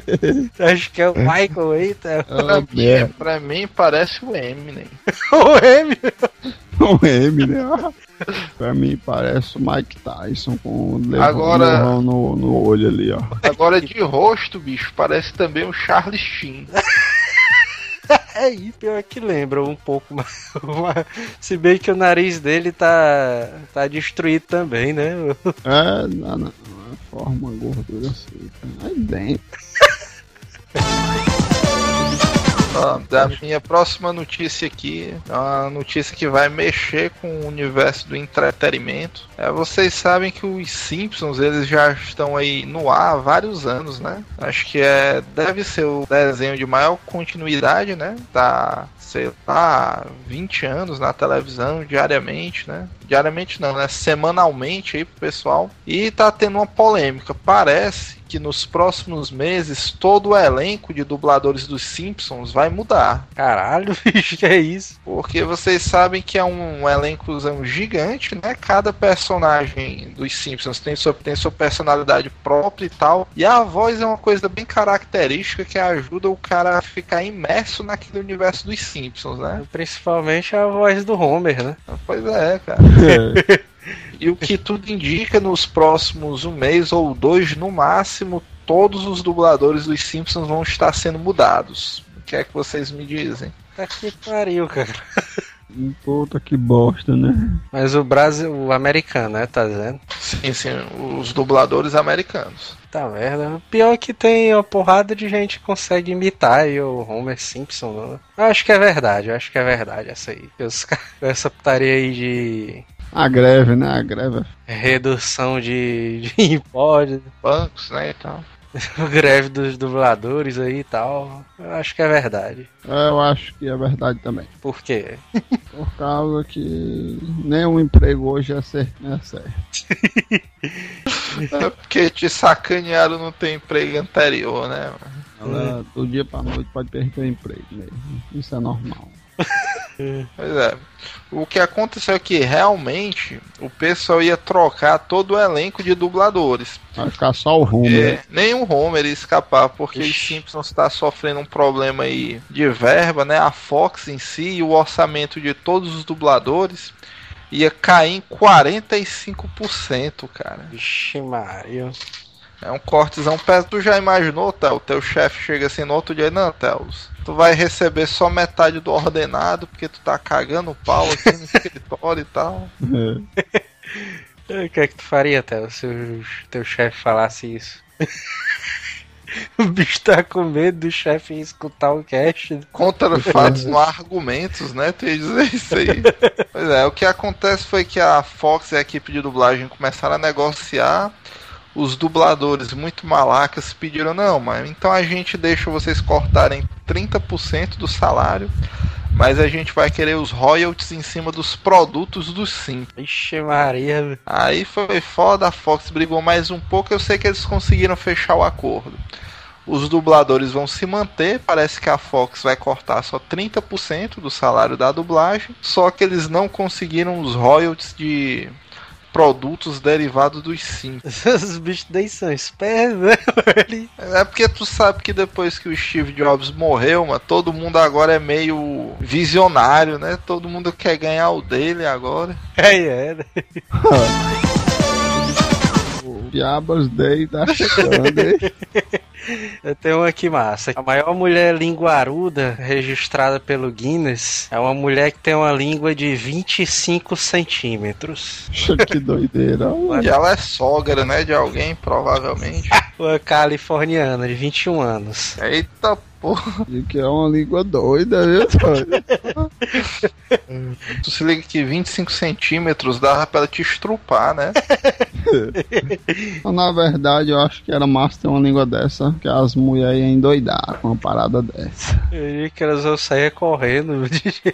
tu acha que é o Michael aí, tá? Pra, é, mim, é, pra mim parece o Eminem. O M. o M, né? pra mim parece o Mike Tyson com o leão Agora- no, no olho ali, ó. Agora de rosto, bicho, parece também o Charlie Sheen. É, e pior que lembra um pouco, mas, mas- se bem que o nariz dele tá, tá destruído também, né? É, na, na, na forma gordura seca. Aí dentro. Da minha próxima notícia aqui, é uma notícia que vai mexer com o universo do entretenimento. É, vocês sabem que os Simpsons eles já estão aí no ar há vários anos, né? Acho que é deve ser o desenho de maior continuidade, né? Tá, sei lá, 20 anos na televisão diariamente, né? Diariamente não, né? Semanalmente aí pro pessoal. E tá tendo uma polêmica. Parece que nos próximos meses todo o elenco de dubladores dos Simpsons vai mudar. Caralho, bicho, que é isso? Porque vocês sabem que é um elencozão gigante, né? Cada personagem dos Simpsons tem sua, tem sua personalidade própria e tal. E a voz é uma coisa bem característica que ajuda o cara a ficar imerso naquele universo dos Simpsons, né? Principalmente a voz do Homer, né? Pois é, cara. E o que tudo indica, nos próximos um mês ou dois, no máximo, todos os dubladores dos Simpsons vão estar sendo mudados. O que é que vocês me dizem? Tá que pariu, cara. Puta que bosta, né? Mas o Brasil, o americano, né? Tá dizendo? Sim, sim, os dubladores americanos. Tá merda. O pior é que tem uma porrada de gente que consegue imitar aí o Homer Simpson, né? Eu acho que é verdade, eu acho que é verdade essa aí. Os caras- essa putaria aí de A greve, né? A greve. redução de, de impostos, Bancos, né, e tal. greve dos dubladores aí e tal. Eu acho que é verdade. É, eu acho que é verdade também. Por quê? Por causa que nenhum emprego hoje é certo. É certo. É porque te sacanearam no teu emprego anterior, né? Ela, do dia pra noite pode perder o emprego mesmo. Isso é normal. Pois é. O que aconteceu é que realmente o pessoal ia trocar todo o elenco de dubladores. Vai ficar só o É, né? nenhum Homer ia escapar, porque Ixi. os Simpsons está sofrendo um problema aí de verba, né? A Fox em si e o orçamento de todos os dubladores ia cair em 45%, cara. Vixe Maria. É um cortezão perto. Tu já imaginou, Tel? O teu chefe chega assim no outro dia, não, Telos. Tu vai receber só metade do ordenado porque tu tá cagando o pau aqui no escritório e tal. É. O que é que tu faria, Theo, se o teu chefe falasse isso? o bicho tá com medo do chefe escutar o cast. Contra fatos, não há argumentos, né? Tu ia dizer isso aí. pois é, o que acontece foi que a Fox e a equipe de dublagem começaram a negociar. Os dubladores muito malacas pediram, não, mas então a gente deixa vocês cortarem 30% do salário, mas a gente vai querer os royalties em cima dos produtos do Sim. Vixe Maria. Aí foi foda, a Fox brigou mais um pouco, eu sei que eles conseguiram fechar o acordo. Os dubladores vão se manter, parece que a Fox vai cortar só 30% do salário da dublagem, só que eles não conseguiram os royalties de produtos derivados dos Sim. Os bichos daí são espertos, né? É porque tu sabe que depois que o Steve Jobs morreu, mano, todo mundo agora é meio visionário, né? Todo mundo quer ganhar o dele agora. É, é, né? Diabos Day tá chegando, hein? Eu tenho uma aqui massa. A maior mulher linguaruda registrada pelo Guinness é uma mulher que tem uma língua de 25 centímetros. que doideira. E ela é sogra, né, de alguém, provavelmente. Uma californiana de 21 anos. Eita porra. E que é uma língua doida, viu? Tu se liga que 25 centímetros dava pra ela te estrupar, né? Então, Na verdade, eu acho que era massa ter uma língua dessa, que as mulheres iam endoidar com uma parada dessa. Diria que elas vão sair correndo.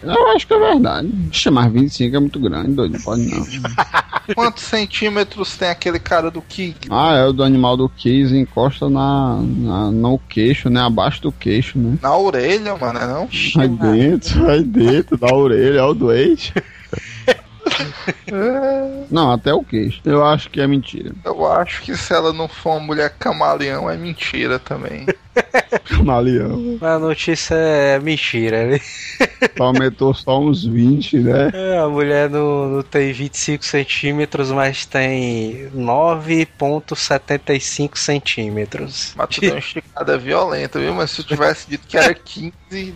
Eu acho que é verdade. Ixi, mas 25 é muito grande, doido. Não pode não. Quantos centímetros tem aquele cara do Kik? Ah, é o do animal do Kiss encosta na, na, no queixo, né? Abaixo do queixo, né? Na orelha, mano, é não? Aí dentro, aí dentro, da orelha, é o do eixo. Não, até o queixo. Eu acho que é mentira. Eu acho que se ela não for uma mulher camaleão, é mentira também. Camaleão. A notícia é mentira. né? Aumentou só uns 20, né? É, A mulher não, não tem 25 centímetros, mas tem 9,75 centímetros. Mas tu deu uma esticada violenta, viu? Mas se eu tivesse dito que era 15,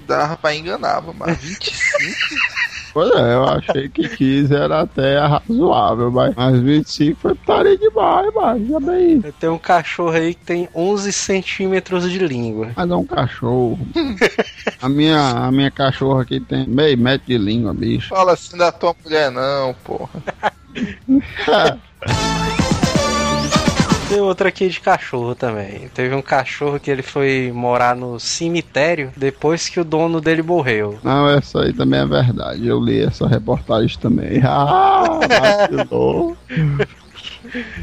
dava pra enganar, mas 25? Pois é, eu achei que 15 era até razoável, mas, mas 25 foi putaria demais, mas já bem. Eu tenho um cachorro aí que tem 11 centímetros de língua. Mas é um cachorro. A minha, a minha cachorra aqui tem meio metro de língua, bicho. Fala assim da tua mulher, não, porra. Tem outra aqui de cachorro também. Teve um cachorro que ele foi morar no cemitério depois que o dono dele morreu. Não, essa aí também é verdade. Eu li essa reportagem também. Ah, vacilou.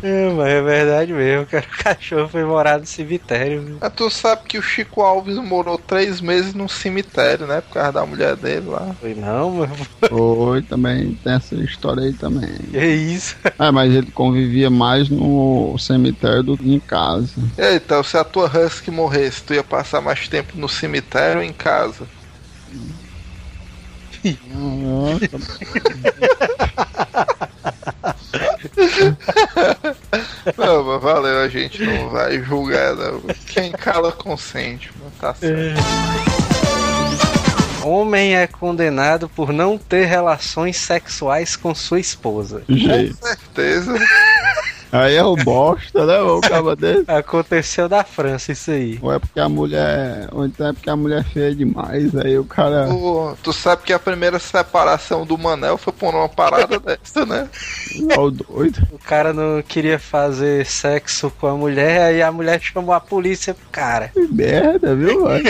É, mas é verdade mesmo, cara. O cachorro foi morar no cemitério. Mas tu sabe que o Chico Alves morou três meses num cemitério, né? Por causa da mulher dele lá. Foi não, mano. Foi, também tem essa história aí também. Que isso? É, mas ele convivia mais no cemitério do que em casa. E aí, então, se a tua Husky morresse, tu ia passar mais tempo no cemitério ou em casa? Não, mas valeu, a gente não vai julgar, não. Quem cala consente, mano. Tá certo. Homem é condenado por não ter relações sexuais com sua esposa. Gente, Com certeza. Aí é o bosta, né? O cabo dele. Aconteceu da França isso aí. Ou é porque a mulher. Ou então é porque a mulher é feia demais. Aí o cara. Tu, tu sabe que a primeira separação do Manel foi por uma parada dessa, né? O doido. O cara não queria fazer sexo com a mulher, aí a mulher chamou a polícia pro cara. Que merda, viu, mano?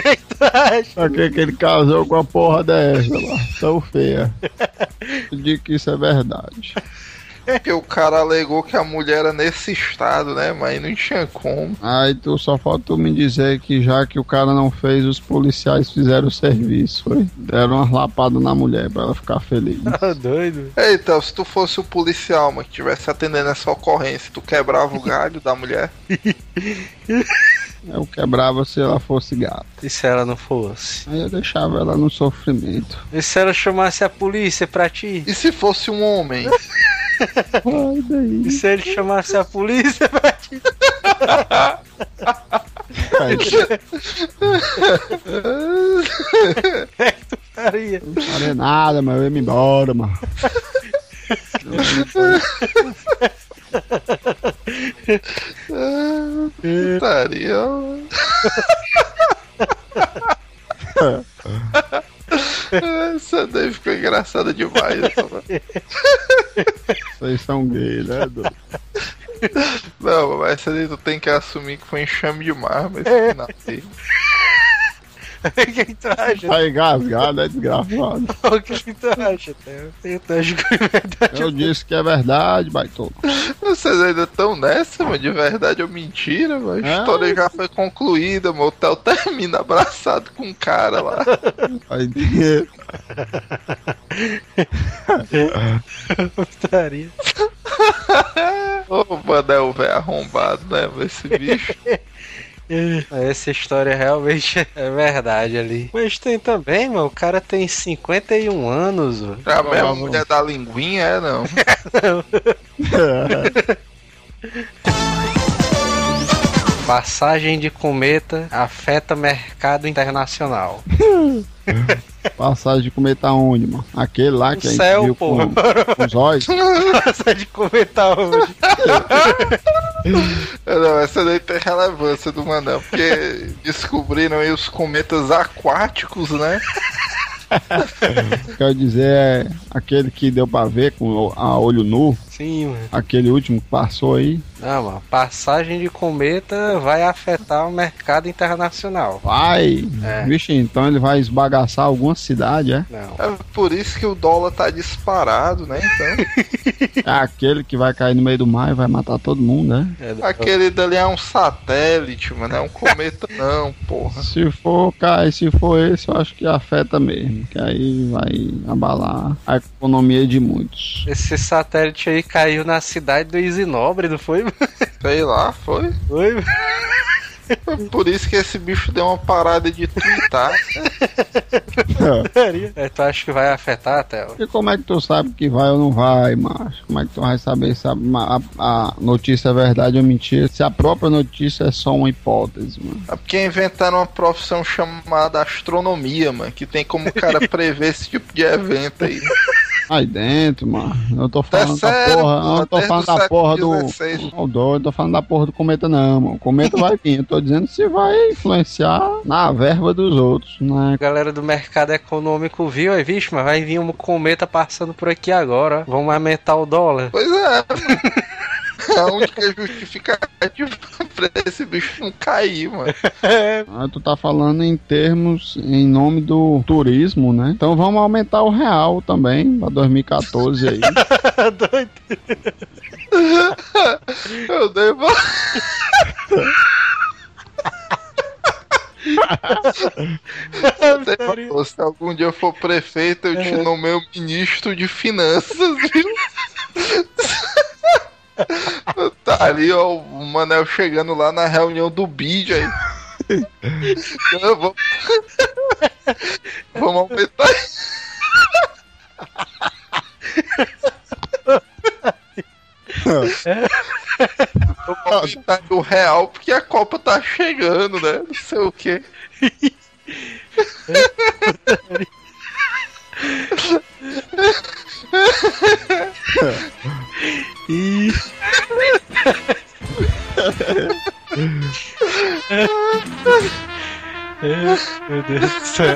Pra que, que ele casou com a porra dessa lá? Tão feia. Eu digo que isso é verdade. Porque o cara alegou que a mulher era nesse estado, né? Mas não tinha como. Aí tu só falta tu me dizer que já que o cara não fez, os policiais fizeram o serviço, foi? Deram umas lapadas na mulher pra ela ficar feliz. Tá doido? Ei, Então, se tu fosse o policial, mano, que tivesse atendendo essa ocorrência, tu quebrava o galho da mulher? Eu quebrava se ela fosse gata. E se ela não fosse? Aí eu deixava ela no sofrimento. E se ela chamasse a polícia pra ti? E se fosse um homem? Ai, daí. E se ele chamasse a polícia pra ti? Aí, Faria. não falei nada, mas eu ia me embora, mano. Putaria. Essa daí ficou engraçada demais. Vocês são gays, né? Não, mas tu tem que assumir que foi enxame de mar, mas esse final O que tu acha? Tá engasgado, é desgraçado. O que tu acha? Eu tô é verdade. Eu disse que é verdade, baitola. Vocês ainda estão nessa, mano, de verdade ou mentira, mano. A É. história já foi concluída, mano. O Theo termina abraçado com um cara lá. Aí dentro. Putaria. Ô, Manel, velho, arrombado, né, esse bicho. Essa história realmente é verdade ali. Mas tem também, mano. O cara tem 51 anos, mano. A mesma mulher da linguinha, é, não. Passagem de cometa afeta mercado internacional. Passagem de cometa onde, mano? Aquele lá que O a gente céu, viu pô. com, com os olhos. Passagem de cometa hoje. Não, essa daí tem relevância do Manel, porque descobriram aí os cometas aquáticos, né? Quero dizer, é aquele que deu pra ver com o- a olho nu, Sim, mano. aquele último que passou aí. Não, mano. Passagem de cometa vai afetar o mercado internacional. Vai! É. Vixe, então ele vai esbagaçar alguma cidade, é? Não. É por isso que o dólar tá disparado, né? Então, É aquele que vai cair no meio do mar e vai matar todo mundo, né? É, aquele dali é um satélite, mano, é um cometa não, porra. Se for, cara, se for esse, eu acho que afeta mesmo. Que aí vai abalar a economia de muitos. Esse satélite aí caiu na cidade do Isinobre, não foi? Sei lá, foi. Foi? Foi por isso que esse bicho deu uma parada de twittar. É, tu acha que vai afetar, Theo? E como é que tu sabe que vai ou não vai, macho? Como é que tu vai saber se a, a- a notícia é verdade ou mentira? Se a própria notícia é só uma hipótese, mano. É porque inventaram uma profissão chamada astronomia, mano, que tem como o cara prever esse tipo de evento aí. Aí dentro, mano. Eu tô falando da sério, porra. porra, Eu tô falando da porra do. 16. Ô, doido, tô falando da porra do cometa, não, mano. O cometa vai vir. Eu tô dizendo se vai influenciar na verba dos outros, né? A galera do mercado econômico viu, aí, vixe, mas vai vir um cometa passando por aqui agora. Vamos aumentar o dólar. Pois é, mano. A única justificativa pra esse bicho não cair, mano. Ah, tu tá falando em termos, em nome do turismo, né? Então vamos aumentar o real também, pra 2014 aí. Doido. Eu devo. Pô, Se algum dia eu for prefeito, eu te nomeio ministro de finanças, viu? Tá ali, ó, o Manel chegando lá na reunião do BID aí. Vamos aumentar o real porque a Copa tá chegando, né? Não sei o que. Ih. Meu Deus do céu.